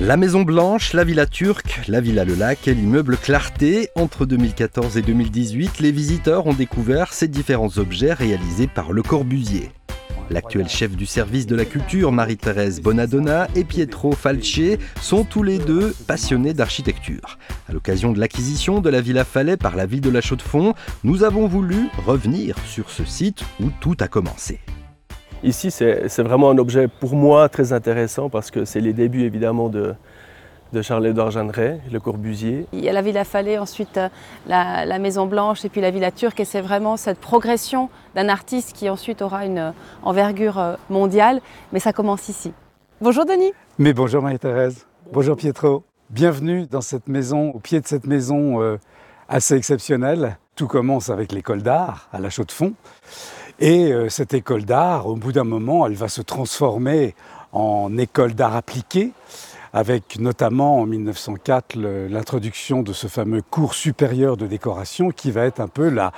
La Maison Blanche, la Villa Turque, la Villa Le Lac et l'immeuble Clarté. Entre 2014 et 2018, les visiteurs ont découvert ces différents objets réalisés par Le Corbusier. L'actuel chef du service de la culture, Marie-Thérèse Bonadonna, et Pietro Falce sont tous les deux passionnés d'architecture. À l'occasion de l'acquisition de la Villa Falais par la ville de la Chaux-de-Fonds, nous avons voulu revenir sur ce site où tout a commencé. Ici, c'est vraiment un objet pour moi très intéressant parce que c'est les débuts évidemment de, de Charles-Édouard Jeanneret, Le Corbusier. Il y a la Villa Falais, ensuite euh, la, Maison Blanche et puis la Villa Turque. Et c'est vraiment cette progression d'un artiste qui ensuite aura une envergure euh, mondiale. Mais ça commence ici. Bonjour Denis. Mais bonjour Marie-Thérèse. Bonjour Pietro. Bienvenue dans cette maison, au pied de cette maison euh, assez exceptionnelle. Tout commence avec l'école d'art à la Chaux-de-Fonds. Et euh, cette école d'art, au bout d'un moment, elle va se transformer en école d'art appliqué, avec notamment en 1904 l'introduction de ce fameux cours supérieur de décoration qui va être un peu la,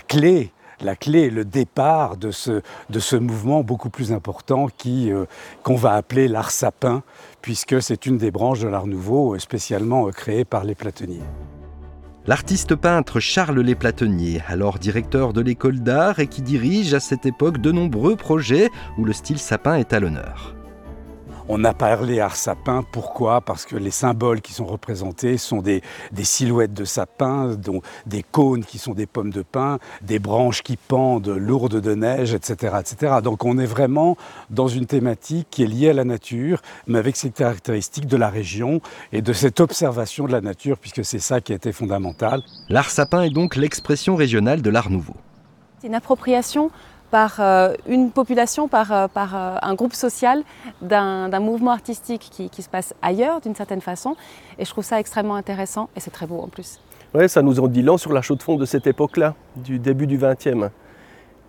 clé la clé le départ de ce, de ce mouvement beaucoup plus important qui, euh, qu'on va appeler l'art sapin, puisque c'est une des branches de l'art nouveau spécialement créée par les platonniers. L'artiste peintre Charles Lesplatonier, alors directeur de l'école d'art et qui dirige à cette époque de nombreux projets où le style sapin est à l'honneur. On a parlé art sapin, pourquoi? Parce que les symboles qui sont représentés sont des, silhouettes de sapin, dont des cônes qui sont des pommes de pin, des branches qui pendent lourdes de neige, etc., etc. Donc on est vraiment dans une thématique qui est liée à la nature, mais avec ces caractéristiques de la région et de cette observation de la nature, puisque c'est ça qui a été fondamental. L'art sapin est donc l'expression régionale de l'art nouveau. C'est une appropriation par euh, une population, par, euh, par euh, un groupe social d'un mouvement artistique qui, qui, se passe ailleurs d'une certaine façon. Et je trouve ça extrêmement intéressant et c'est très beau en plus. Oui, ça nous en dit long sur la chaux de fond de cette époque-là, du début du XXe,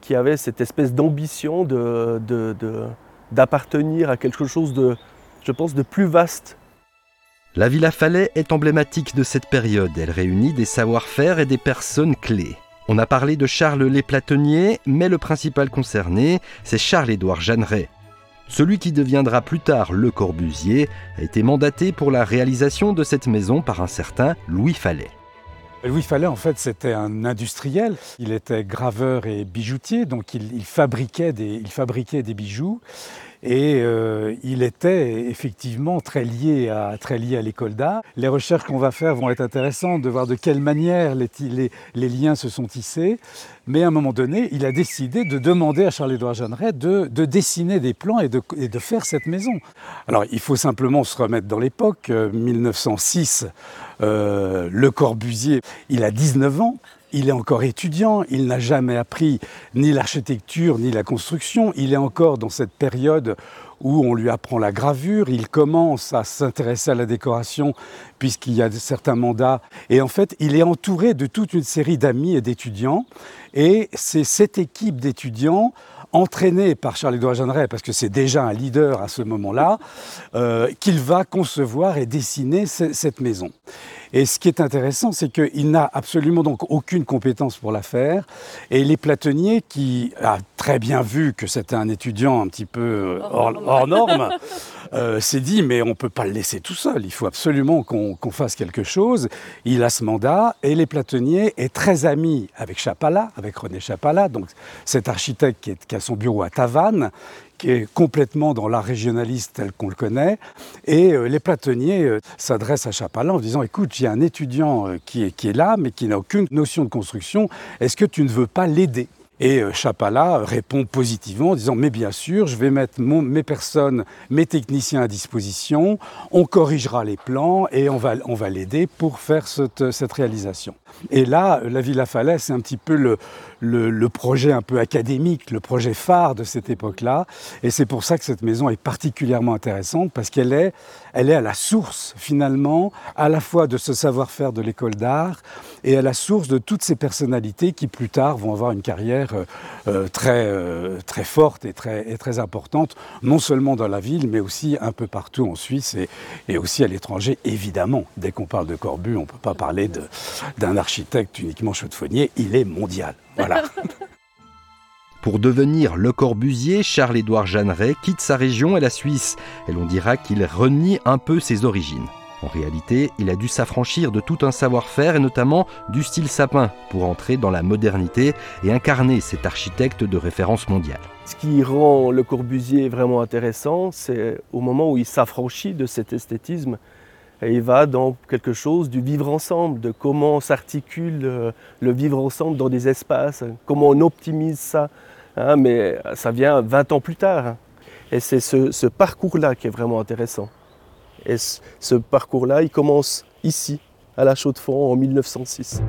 qui avait cette espèce d'ambition d'appartenir de, de, à quelque chose de, je pense, de plus vaste. La Villa Falais est emblématique de cette période. Elle réunit des savoir-faire et des personnes clés. On a parlé de Charles Lesplatonier, mais le principal concerné, c'est Charles-Édouard Jeanneret. Celui qui deviendra plus tard Le Corbusier a été mandaté pour la réalisation de cette maison par un certain Louis Fallet. Louis Fallet, en fait, c'était un industriel. Il était graveur et bijoutier, donc il fabriquait des bijoux. Et euh, il était effectivement très lié à, très lié à l'école d'art. Les recherches qu'on va faire vont être intéressantes de voir de quelle manière les, les, liens se sont tissés. Mais à un moment donné, il a décidé de demander à Charles-Édouard Jeanneret de, de, dessiner des plans et de, de, faire cette maison. Alors il faut simplement se remettre dans l'époque. 1906, euh, euh, Le Corbusier, il a 19 ans il est encore étudiant, il n'a jamais appris ni l'architecture ni la construction, il est encore dans cette période où on lui apprend la gravure, il commence à s'intéresser à la décoration puisqu'il y a certains mandats. Et en fait, il est entouré de toute une série d'amis et d'étudiants. Et c'est cette équipe d'étudiants entraînée par Charles-Édouard Jeanneret, parce que c'est déjà un leader à ce moment-là, euh, qu'il va concevoir et dessiner cette maison. Et ce qui est intéressant, c'est qu'il n'a absolument donc aucune compétence pour la faire. Et les platonniers, qui a très bien vu que c'était un étudiant un petit peu euh, hors, norme, euh, dit mais on ne peut pas le laisser tout seul. Il faut absolument qu'on fasse quelque chose. Il a ce mandat et les platonniers est très ami avec Chapala, avec René Chapala, donc cet architecte qui, qui a son bureau à Tavannes, qui est complètement dans l'art régionaliste tel qu'on le connaît. Et euh, les platonniers euh, s'adressent à Chapalin en disant Écoute, j'ai un étudiant qui est, qui est là, mais qui n'a aucune notion de construction. Est-ce que tu ne veux pas l'aider? Et Chapala répond positivement en disant Mais bien sûr, je vais mettre mes personnes, mes techniciens à disposition, on corrigera les plans et on va, on va l'aider pour faire cette, cette réalisation. Et là, la Villa Falais, c'est un petit peu le, le, projet un peu académique, le projet phare de cette époque-là. Et c'est pour ça que cette maison est particulièrement intéressante, parce qu'elle est, elle est à la source, finalement, à la fois de ce savoir-faire de l'école d'art et à la source de toutes ces personnalités qui, plus tard, vont avoir une carrière euh, euh, très, euh, très forte et très, et très importante, non seulement dans la ville, mais aussi un peu partout en Suisse et, et aussi à l'étranger, évidemment. Dès qu'on parle de Corbu, on ne peut pas parler d'un architecte uniquement chaudefonnier, il est mondial. Voilà. Pour devenir Le Corbusier, Charles-Édouard Jeanneret quitte sa région et la Suisse, et l'on dira qu'il renie un peu ses origines. En réalité, il a dû s'affranchir de tout un savoir-faire et notamment du style sapin pour entrer dans la modernité et incarner cet architecte de référence mondiale. Ce qui rend Le Corbusier vraiment intéressant, c'est au moment où il s'affranchit de cet esthétisme et il va dans quelque chose du vivre ensemble, de comment s'articule euh, le vivre ensemble dans des espaces, comment on optimise ça. Hein, mais ça vient 20 ans plus tard. Hein. Et c'est ce, ce parcours-là qui est vraiment intéressant. Et ce parcours-là, il commence ici, à la Chaux-de-Fonds, en 1906.